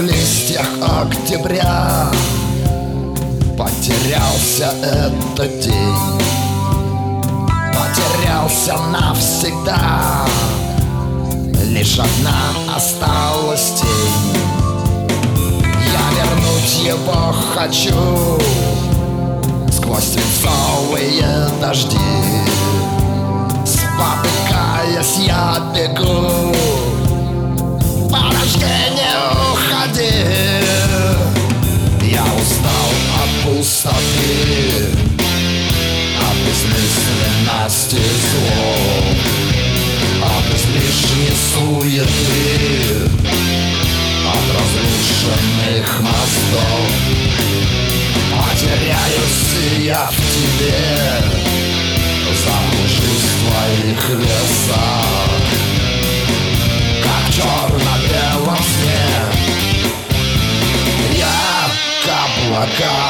Листьях октября. Потерялся этот день. Потерялся навсегда. Лишь одна осталась тень. Я вернуть его хочу. Сквозь свинцовые дожди пустоты От бессмысленности слов От излишней суеты От разрушенных мостов Потеряюсь я в тебе Заблужусь в твоих лесах Как черно-белом сне Я к облакам улечу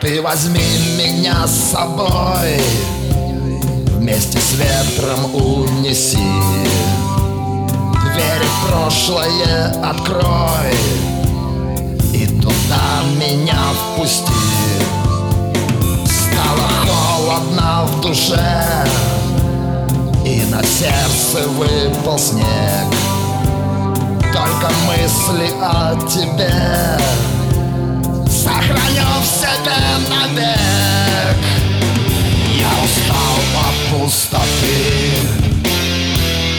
Ты возьми меня с собой Вместе с ветром унеси. Дверь в прошлое открой меня впусти. Стало холодно в душе И на сердце выпал снег. Только мысли о тебе Сохраню в себе навек. Я устал от пустоты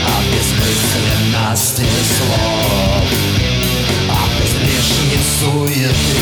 От бессмысленности слов От излишней суеты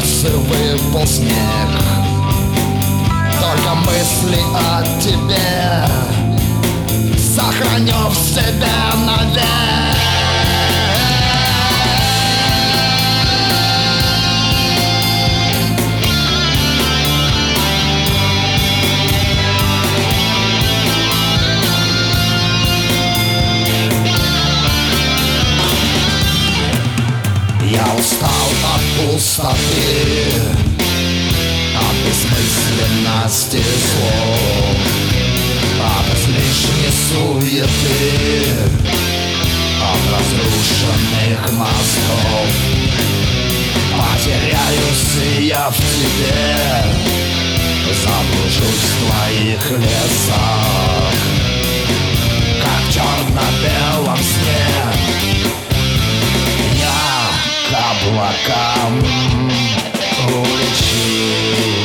сердце выпал снег Только мысли о тебе Сохраню в себе устал от пустоты а От бессмысленности слов а От излишней суеты. А от разрушенных мозгов Потеряюсь я в тебе. Заблужусь в твоих лесах. Как в черно-белом сне облакам улечи.